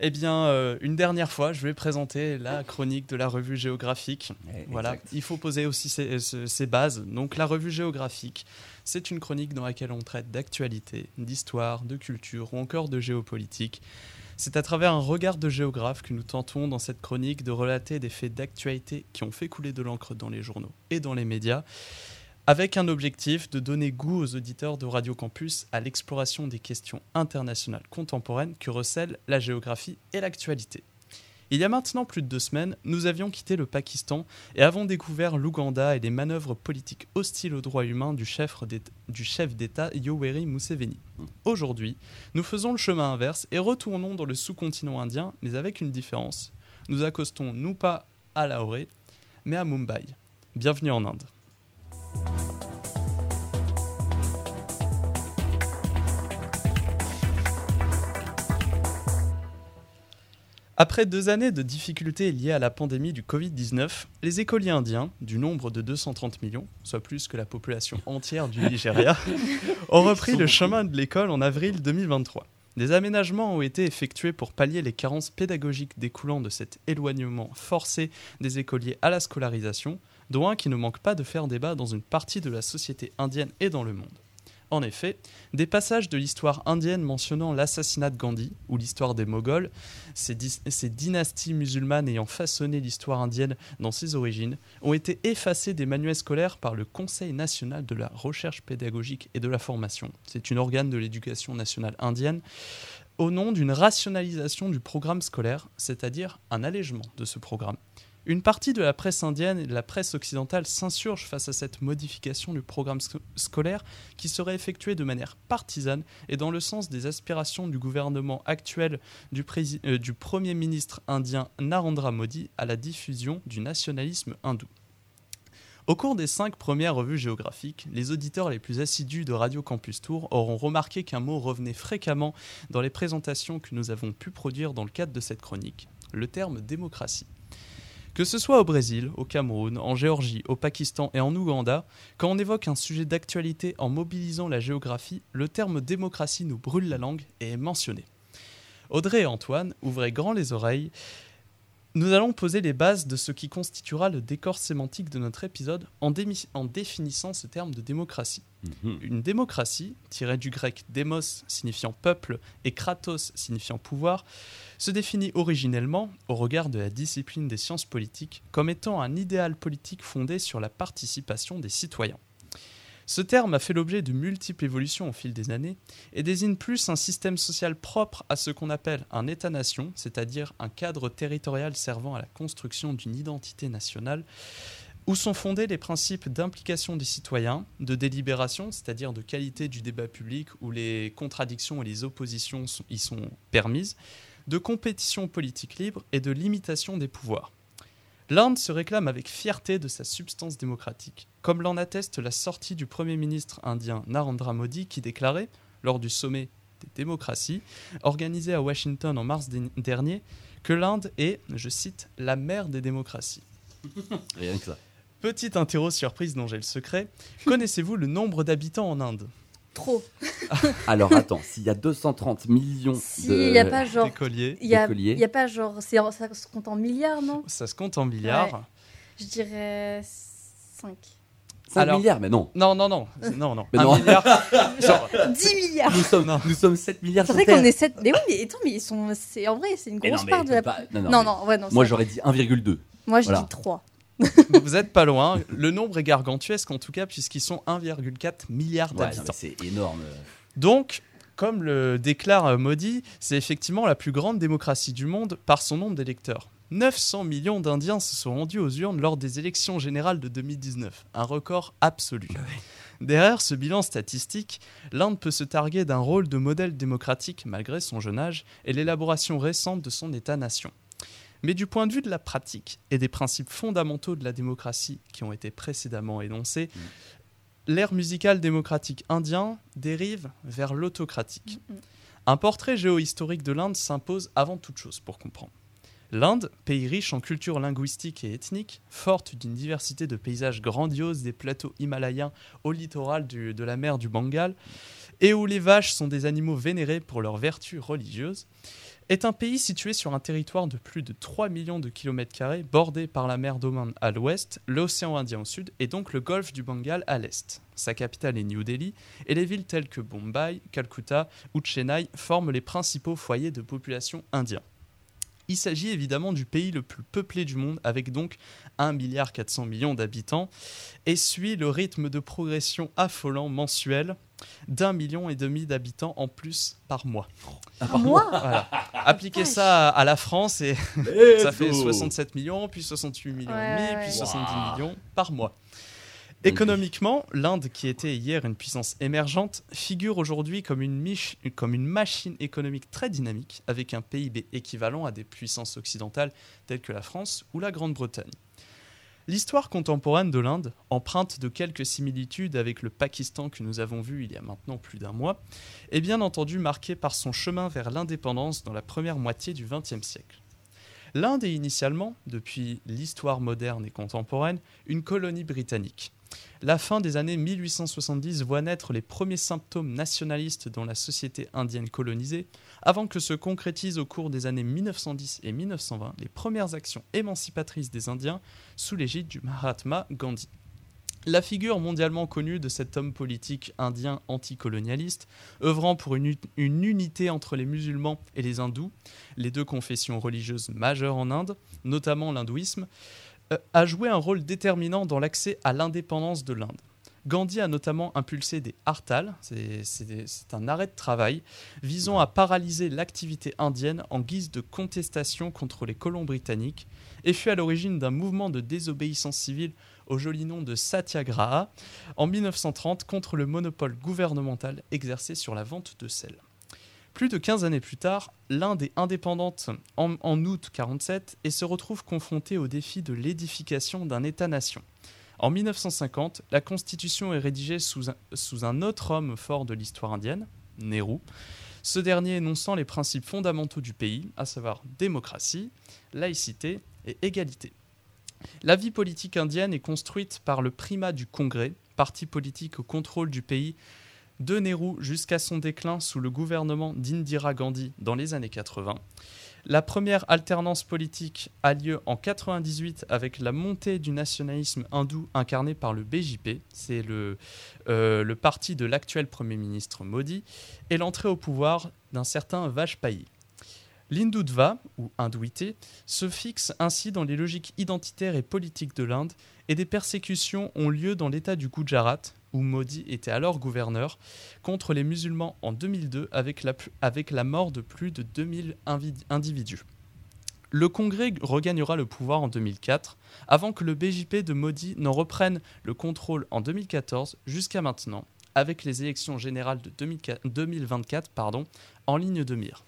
Eh bien, euh, une dernière fois, je vais présenter la chronique de la revue géographique. Eh, voilà, exact. il faut poser aussi ses, ses- ses bases. Donc, la revue géographique, c'est une chronique dans laquelle on traite d'actualité, d'histoire, de culture ou encore de géopolitique. C'est à travers un regard de géographe que nous tentons dans cette chronique de relater des faits d'actualité qui ont fait couler de l'encre dans les journaux et dans les médias, avec un objectif de donner goût aux auditeurs de Radio Campus à l'exploration des questions internationales contemporaines que recèlent la géographie et l'actualité. Il y a maintenant plus de deux semaines, nous avions quitté le Pakistan et avons découvert l'Ouganda et les manœuvres politiques hostiles aux droits humains du chef d'État- Yoweri Museveni. Aujourd'hui, nous faisons le chemin inverse et retournons dans le sous-continent indien, mais avec une différence. Nous accostons non pas à Lahore, mais à Mumbai. Bienvenue en Inde. Après deux années de difficultés liées à la pandémie du Covid-19, les écoliers indiens, du nombre de 230 millions, soit plus que la population entière du Nigeria, ont repris le chemin de l'école en avril 2023. Des aménagements ont été effectués pour pallier les carences pédagogiques découlant de cet éloignement forcé des écoliers à la scolarisation, dont un qui ne manque pas de faire débat dans une partie de la société indienne et dans le monde. En effet, des passages de l'histoire indienne mentionnant l'assassinat de Gandhi ou l'histoire des Moghols, ces, ces dynasties musulmanes ayant façonné l'histoire indienne dans ses origines, ont été effacés des manuels scolaires par le Conseil national de la recherche pédagogique et de la formation. C'est une organe de l'éducation nationale indienne au nom d'une rationalisation du programme scolaire, c'est-à-dire un allègement de ce programme. Une partie de la presse indienne et de la presse occidentale s'insurge face à cette modification du programme sco- scolaire qui serait effectuée de manière partisane et dans le sens des aspirations du gouvernement actuel euh, du Premier ministre indien Narendra Modi à la diffusion du nationalisme hindou. Au cours des cinq premières revues géographiques, les auditeurs les plus assidus de Radio Campus Tour auront remarqué qu'un mot revenait fréquemment dans les présentations que nous avons pu produire dans le cadre de cette chronique, le terme démocratie. Que ce soit au Brésil, au Cameroun, en Géorgie, au Pakistan et en Ouganda, quand on évoque un sujet d'actualité en mobilisant la géographie, le terme démocratie nous brûle la langue et est mentionné. Audrey et Antoine, ouvrez grand les oreilles. Nous allons poser les bases de ce qui constituera le décor sémantique de notre épisode en, définissant ce terme de démocratie. Mhm. Une démocratie, tirée du grec démos signifiant peuple et kratos signifiant pouvoir, se définit originellement, au regard de la discipline des sciences politiques, comme étant un idéal politique fondé sur la participation des citoyens. Ce terme a fait l'objet de multiples évolutions au fil des années et désigne plus un système social propre à ce qu'on appelle un État-nation, c'est-à-dire un cadre territorial servant à la construction d'une identité nationale, où sont fondés les principes d'implication des citoyens, de délibération, c'est-à-dire de qualité du débat public où les contradictions et les oppositions y sont permises, de compétition politique libre et de limitation des pouvoirs. L'Inde se réclame avec fierté de sa substance démocratique, comme l'en atteste la sortie du Premier ministre indien Narendra Modi qui déclarait, lors du sommet des démocraties, organisé à Washington en mars dernier, que l'Inde est, je cite, la mère des démocraties. Rien que ça. Petite interro surprise dont j'ai le secret, connaissez-vous le nombre d'habitants en Inde? Trop. Alors attends, s'il y a 230 millions Si, de il n'y a pas genre. D'écoliers. Il y a, y a pas genre. c'est Ça se compte en milliards, non? Ça se compte en milliards. Ouais. Je dirais 5. 5 Alors- milliards, mais non. Non, non, non, non, non. Mais un non. milliard. genre, 10 milliards Nous sommes, Non. nous sommes 7 milliards C'est vrai qu'on est 7. Mais oui, mais attends, mais ils sont. c'est- En vrai, c'est une grosse non, part de la. pas- non, non, non, mais- ouais, non. Moi j'aurais dit 1,2. Moi, je voilà. dis 3. vous êtes pas loin. Le nombre est gargantuesque en tout cas, puisqu'ils sont 1,4 milliard Ouais, d'habitants. c'est énorme. Donc, comme le déclare euh, Modi, c'est effectivement la plus grande démocratie du monde par son nombre d'électeurs. 900 millions d'Indiens se sont rendus aux urnes lors des élections générales de 2019, un record absolu. Derrière ce bilan statistique, l'Inde peut se targuer d'un rôle de modèle démocratique malgré son jeune âge et l'élaboration récente de son État-nation. Mais du point de vue de la pratique et des principes fondamentaux de la démocratie qui ont été précédemment énoncés, l'ère musicale démocratique indien dérive vers l'autocratique. Un portrait géohistorique de l'Inde s'impose avant toute chose pour comprendre. L'Inde, pays riche en culture linguistique et ethnique, forte d'une diversité de paysages grandioses des plateaux himalayens au littoral du- de la mer du Bengale, et où les vaches sont des animaux vénérés pour leurs vertus religieuses, est un pays situé sur un territoire de plus de 3 millions de kilomètres carrés, bordé par la mer d'Oman à l'ouest, l'océan Indien au sud et donc le golfe du Bengale à l'est. Sa capitale est New Delhi et les villes telles que Bombay, Calcutta ou Chennai forment les principaux foyers de population indiens. Il s'agit évidemment du pays le plus peuplé du monde avec donc 1,4 milliard millions d'habitants et suit le rythme de progression affolant mensuel d'un million et demi d'habitants en plus par mois. Par mois Voilà. Appliquez ça à la France et Let's ça fait go. 67 millions, puis 68 millions et demi, puis 70 Wow. millions par mois. Économiquement, l'Inde, qui était hier une puissance émergente, figure aujourd'hui comme une, machine économique très dynamique, avec un PIB équivalent à des puissances occidentales telles que la France ou la Grande-Bretagne. L'histoire contemporaine de l'Inde, empreinte de quelques similitudes avec le Pakistan que nous avons vu il y a maintenant plus d'un mois, est bien entendu marquée par son chemin vers l'indépendance dans la première moitié du XXe siècle. L'Inde est initialement, depuis l'histoire moderne et contemporaine, une colonie britannique. La fin des années 1870 voit naître les premiers symptômes nationalistes dans la société indienne colonisée, avant que se concrétisent au cours des années 1910 et 1920 les premières actions émancipatrices des Indiens sous l'égide du Mahatma Gandhi. La figure mondialement connue de cet homme politique indien anticolonialiste, œuvrant pour une, unité entre les musulmans et les hindous, les deux confessions religieuses majeures en Inde, notamment l'hindouisme, euh, a joué un rôle déterminant dans l'accès à l'indépendance de l'Inde. Gandhi a notamment impulsé des hartals, c'est un arrêt de travail, visant à paralyser l'activité indienne en guise de contestation contre les colons britanniques, et fut à l'origine d'un mouvement de désobéissance civile au joli nom de Satyagraha en 1930 contre le monopole gouvernemental exercé sur la vente de sel. Plus de 15 années plus tard, l'Inde est indépendante en, août 47 et se retrouve confrontée au défi de l'édification d'un État-nation. En 1950, la Constitution est rédigée sous un, sous un autre homme fort de l'histoire indienne, Nehru, ce dernier énonçant les principes fondamentaux du pays, à savoir démocratie, laïcité et égalité. La vie politique indienne est construite par le primat du Congrès, parti politique au contrôle du pays, de Nehru jusqu'à son déclin sous le gouvernement d'Indira Gandhi dans les années 80. La première alternance politique a lieu en 98 avec la montée du nationalisme hindou incarné par le BJP, c'est le, euh, le parti de l'actuel Premier ministre Modi, et l'entrée au pouvoir d'un certain Vajpayee. L'Hindutva, ou hindouité, se fixe ainsi dans les logiques identitaires et politiques de l'Inde, et des persécutions ont lieu dans l'État du Gujarat, où Modi était alors gouverneur, contre les musulmans en 2002 avec la, mort de plus de 2000 invi- individus. Le Congrès regagnera le pouvoir en 2004, avant que le BJP de Modi n'en reprenne le contrôle en 2014 jusqu'à maintenant, avec les élections générales de 2004 2024 pardon, en ligne de mire.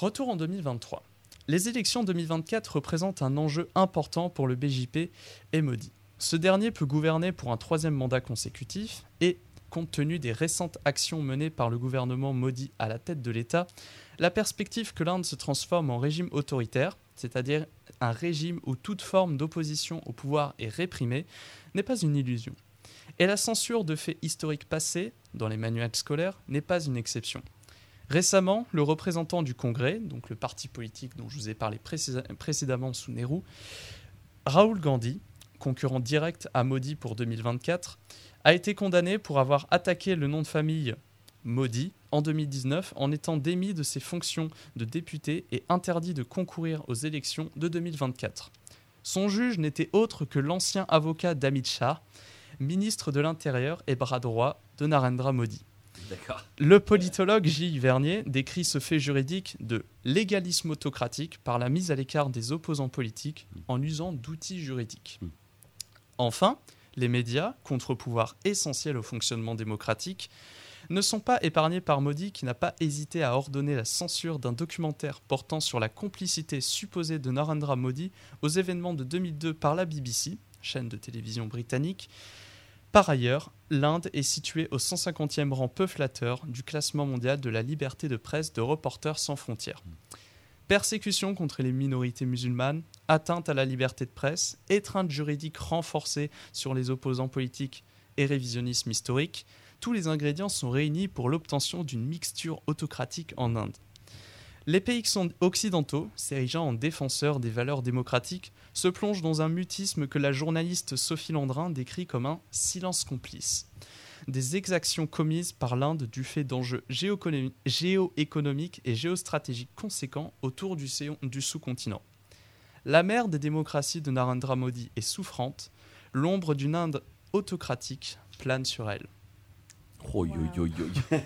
Retour en 2023. Les élections 2024 représentent un enjeu important pour le BJP et Modi. Ce dernier peut gouverner pour un troisième mandat consécutif et, compte tenu des récentes actions menées par le gouvernement Modi à la tête de l'État, la perspective que l'Inde se transforme en régime autoritaire, c'est-à-dire un régime où toute forme d'opposition au pouvoir est réprimée, n'est pas une illusion. Et la censure de faits historiques passés, dans les manuels scolaires, n'est pas une exception. Récemment, le représentant du Congrès, donc le parti politique dont je vous ai parlé précédemment sous Nehru, Rahul Gandhi, concurrent direct à Modi pour 2024, a été condamné pour avoir attaqué le nom de famille Modi en 2019 en étant démis de ses fonctions de député et interdit de concourir aux élections de 2024. Son juge n'était autre que l'ancien avocat d'Amit Shah, ministre de l'Intérieur et bras droit de Narendra Modi. Le politologue Gilles Vernier décrit ce fait juridique de légalisme autocratique par la mise à l'écart des opposants politiques en usant d'outils juridiques. Mm. Enfin, les médias, contre-pouvoir essentiel au fonctionnement démocratique, ne sont pas épargnés par Modi qui n'a pas hésité à ordonner la censure d'un documentaire portant sur la complicité supposée de Narendra Modi aux événements de 2002 par la BBC, chaîne de télévision britannique, par ailleurs, l'Inde est située au 150e rang peu flatteur du classement mondial de la liberté de presse de Reporters sans frontières. Persécution contre les minorités musulmanes, atteinte à la liberté de presse, étreinte juridique renforcée sur les opposants politiques et révisionnisme historique, tous les ingrédients sont réunis pour l'obtention d'une mixture autocratique en Inde. Les pays occidentaux, s'érigeant en défenseurs des valeurs démocratiques, se plongent dans un mutisme que la journaliste Sophie Landrin décrit comme un silence complice. Des exactions commises par l'Inde du fait d'enjeux géoéconomi- géoéconomiques et géostratégiques conséquents autour du, sous-continent. La mère des démocraties de Narendra Modi est souffrante, l'ombre d'une Inde autocratique plane sur elle. Oh yo yo yo.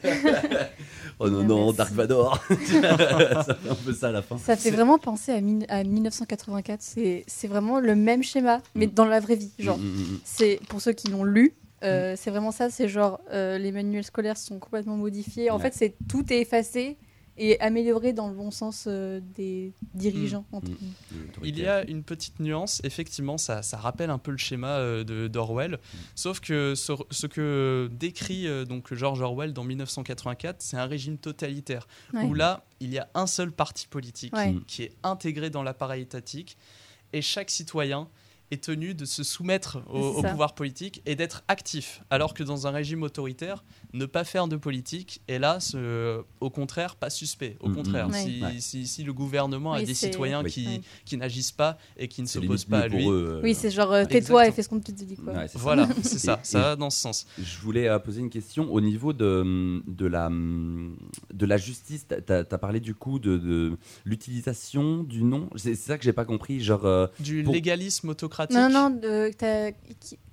oh non non. Dark Vador. ça fait un peu ça à la fin. Ça fait vraiment penser à, mille- à 1984. C'est vraiment le même schéma, mais Mm. dans la vraie vie. Genre, Mm, mm, mm. c'est pour ceux qui l'ont lu. euh, C'est vraiment ça, c'est genre euh, les manuels scolaires sont complètement modifiés. En Ouais. fait, c'est tout est effacé et amélioré dans le bon sens euh, des dirigeants. entre Mm. guillemets. Il y a une petite nuance, effectivement, ça, ça rappelle un peu le schéma euh, d'Orwell, sauf que ce, ce que décrit euh, donc George Orwell dans 1984, c'est un régime totalitaire, Ouais. où là, il y a un seul parti politique Ouais. Qui est intégré dans l'appareil étatique, et chaque citoyen est tenu de se soumettre au, au pouvoir politique et d'être actif, alors que dans un régime autoritaire, ne pas faire de politique est là, ce- au contraire, pas suspect. Au Mm, mm, contraire, si, Ouais. si- si le gouvernement a Oui, des citoyens Oui. qui, Ouais. qui n'agissent pas et qui ne s'opposent pas à lui. eux. euh, Oui, c'est genre euh, tais-toi et fais ce qu'on te dit. Quoi. ouais. Voilà, c'est ça, ça va dans ce sens. Je voulais euh, poser une question au niveau de, de, la, de la justice. Tu as, parlé du coup de, de l'utilisation du nom. C'est ça que j'ai pas compris. Genre, euh, Du Pour- légalisme autocratique. Non, non, de-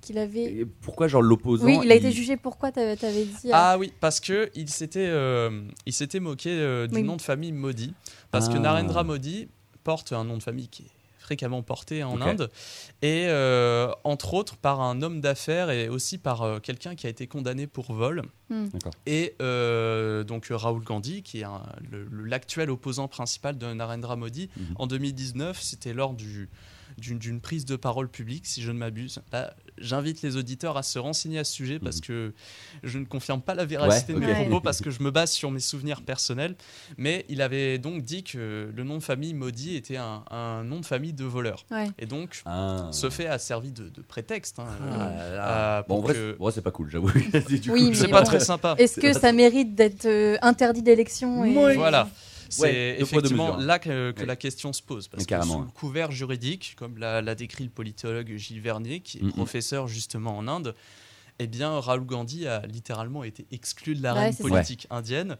qu'il avait. et pourquoi genre l'opposant Oui, il a été jugé pourquoi t'avais avais dit. euh, Ah oui, parce que il s'était, euh, il s'était moqué euh, du Oui. nom de famille Modi, parce que Ah. Narendra Modi porte un nom de famille qui est fréquemment porté en. Inde, et euh, entre autres par un homme d'affaires et aussi par euh, quelqu'un qui a été condamné pour vol. hmm. Et euh, donc Rahul Gandhi, qui est un- le- le- l'actuel opposant principal de Narendra Modi, Mhm. en 2019, c'était lors du- d'une prise de parole publique, si je ne m'abuse. Là, J'invite les auditeurs à se renseigner à ce sujet parce Mhm. que je ne confirme pas la véracité Ouais, de mes propos parce que je me base sur mes souvenirs personnels. Mais il avait donc dit que le nom de famille Modi était un, un nom de famille de voleur. Ouais. Et donc, Ah. ce fait a servi de, de prétexte. hein, Ah euh, euh, bon, en pour vrai, que- c'est- bon, c'est pas cool, j'avoue. Oui, C'est pas bon. très sympa. Est-ce que ça mérite d'être euh, interdit d'élection et- Oui. Voilà. C'est Ouais, effectivement mesures. là que, que Ouais. la question se pose. Parce Mais que carrément, sous le couvert juridique, comme l'a décrit le politologue Gilles Vernier, qui est professeur justement en Inde, eh bien, Rahul Gandhi a littéralement été exclu de l'arène Ouais, politique indienne.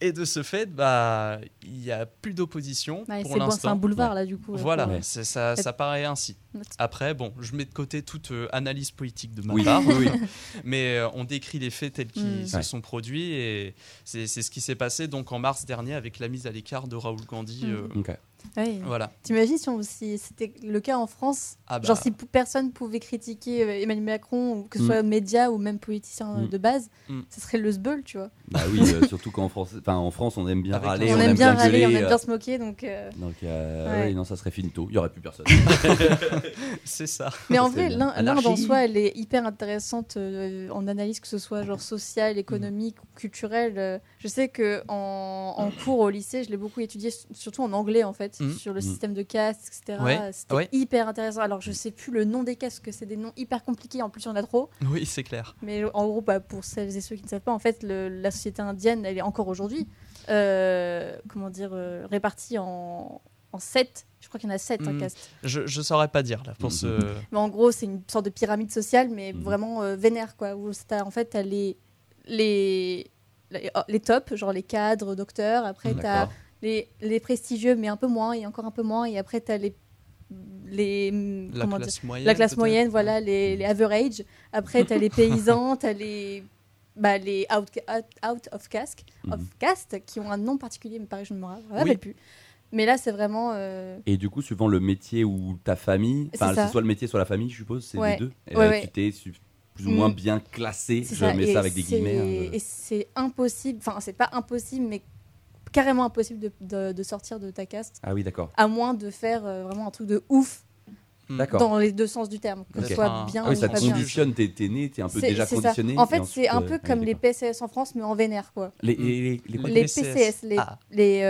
Et de ce fait, bah, il n'y a plus d'opposition Ouais, pour c'est bon, c'est l'instant. un boulevard là du coup. Voilà, Ouais. ça, ça paraît ainsi. Après, bon, je mets de côté toute euh, analyse politique de ma Oui, part, oui, oui. mais euh, on décrit les faits tels qu'ils Mm. se Ouais. sont produits et c'est ce qui s'est passé donc en mars dernier avec la mise à l'écart de Raoul Gandhi. Mm. euh, Ok. Ouais. voilà. T'imagines si, c'était le cas en France Ah bah, Genre si personne pouvait critiquer euh, Emmanuel Macron, que ce Mm. soit médias ou même politiciens euh, Mm. de base, Mm. ce serait le sbeul, tu vois. Bah oui, euh, surtout qu'en France, en France, on aime bien Avec râler, on, aime bien râler, on aime bien se moquer, donc... euh, Donc, euh, Ouais. oui, non, ça serait finito. Il y aurait plus personne. c'est ça. Mais en vrai, l'Inde en soi, elle est hyper intéressante euh, en analyse, que ce soit genre sociale, économique ou culturelle. Je sais que en, en cours au lycée, je l'ai beaucoup étudié, surtout en anglais en fait, Mm. sur le Mm. système de caste, etc. Ouais, C'était ouais. hyper intéressant. Alors je sais plus le nom des que c'est des noms hyper compliqués, en plus il y en a trop. Oui, c'est clair. Mais en gros, bah, pour celles et ceux qui ne savent pas, en fait, le- la société indienne, elle est encore aujourd'hui, euh, comment dire, euh, répartie en, en sept. Je crois qu'il y en a sept, un Mm. caste. Je ne saurais pas dire là pour Mhm. ce. Mais en gros, c'est une sorte de pyramide sociale, mais Mhm. vraiment euh, vénère, quoi. Où t'as- en fait, t'as les, les, les, oh, les tops, genre les cadres, docteurs. Après, t'as D'accord. Les, les prestigieux, mais un peu moins, et encore un peu moins. Et après, t'as les, les, La comment dire, classe moyenne. la classe moyenne, voilà, les, les average. Après, tu as les paysans, tu as les, bah, les out, out, out of, caste, of Mhm. caste, qui ont un nom particulier, mais pareil, je ne me rappelle Oui. plus. Mais là, c'est vraiment. euh, Et du coup, suivant le métier ou ta famille, C'est enfin, c'est soit le métier, soit la famille, je suppose, c'est Ouais. les deux. Ouais, ouais. Tu t'es plus ou moins Mm. bien classé, je ça. mets Et ça avec des guillemets. hein, Et c'est impossible, enfin, c'est pas impossible, mais carrément impossible de, de- de sortir de ta caste, Ah oui, d'accord. à moins de faire euh, vraiment un truc de ouf Mm. D'accord. dans les deux sens du terme, que ce soit Ah. bien Ah oui, ou ça pas conditionne, t'es né, t'es un peu déjà ça. conditionné. En fait, c'est un euh, peu oui, comme les. PCS en France, mais en vénère, quoi. Les, les, les, PCS. PCS, les, Ah. les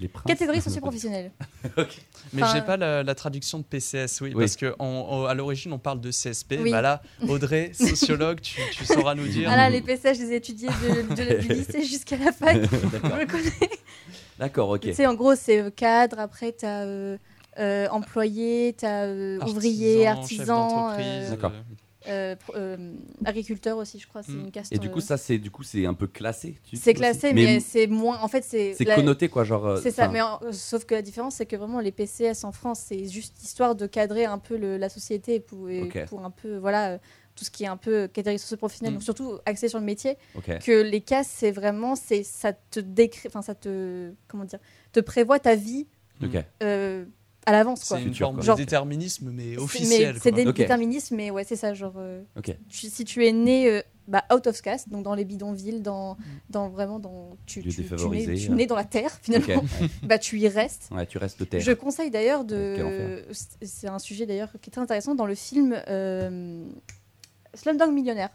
euh, Les princes catégories socioprofessionnelles. Ok. Mais Enfin, j'ai pas la, la traduction de PCS, oui, Oui. parce que en- en- à l'origine on parle de CSP. Oui. Bah là, Audrey, sociologue, tu, tu sauras nous dire. Ah là, les PCH, je les ai étudiés de- de- du lycée jusqu'à la fac. Je D'accord. le connais. D'accord, ok. Tu sais, en gros, c'est euh, cadre, après, tu as employé, tu as ouvrier, artisan, euh, D'accord. Euh, euh, agriculteur aussi, je crois. C'est Mm. une caste. Et du euh, coup, ça, c'est du coup, c'est un peu classé. c'est classé, mais, c'est moins. En fait, c'est. c'est connoté quoi, genre. euh, C'est ça, mais en- sauf que la différence, c'est que vraiment les PCS en France, c'est juste histoire de cadrer un peu le- la société pour, et Ok. pour un peu, voilà, euh, tout ce qui est un peu catégorie socio-professionnelle, Mm. donc surtout axé sur le métier. Que les cas, c'est vraiment, c'est ça te décrit, enfin ça te, comment dire, te prévoit ta vie Ok. euh, à l'avance, quoi. C'est une forme de Genre- déterminisme, mais officiel. C'est des Ok. déterminismes, mais ouais, c'est ça, genre. euh, Ok. tu- si tu es né euh, bah, out of caste, donc dans les bidonvilles, dans, Mm. dans vraiment dans tu, tu, tu, défavorisé, nais, tu nais dans la terre finalement. Ouais. bah tu y restes. Ouais, tu restes terre. Je conseille d'ailleurs de. C'est un sujet d'ailleurs qui est très intéressant dans le film euh, Slumdog Millionnaire.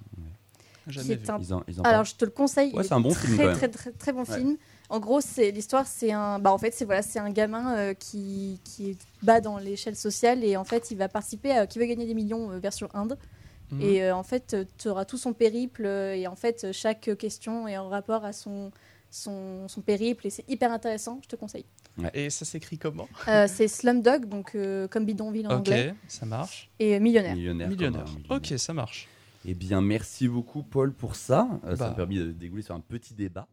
Jamais qui est vu. un- Ils en, ils en Alors je te le conseille. Ouais, c'est un bon très, film, quand même. Très, très, très bon Ouais. film. En gros, c'est l'histoire, c'est un. Bah en fait, c'est voilà, c'est un gamin euh, qui qui est bas dans l'échelle sociale et en fait, il va participer, à, qui veut gagner des millions euh, version Inde. Mhm. Et euh, en fait, tu auras tout son périple euh, et en fait, chaque question est en rapport à son son, son périple et c'est hyper intéressant. Je te conseille. Et ça s'écrit comment? Euh, c'est Slumdog, donc euh, comme bidonville en Ok, anglais, ça marche. et millionnaire. Millionnaire. millionnaire. Ok, ça marche. Eh bien, merci beaucoup, Paul, pour ça. Euh, Ça Bah. m'a permis de dégouler sur un petit débat.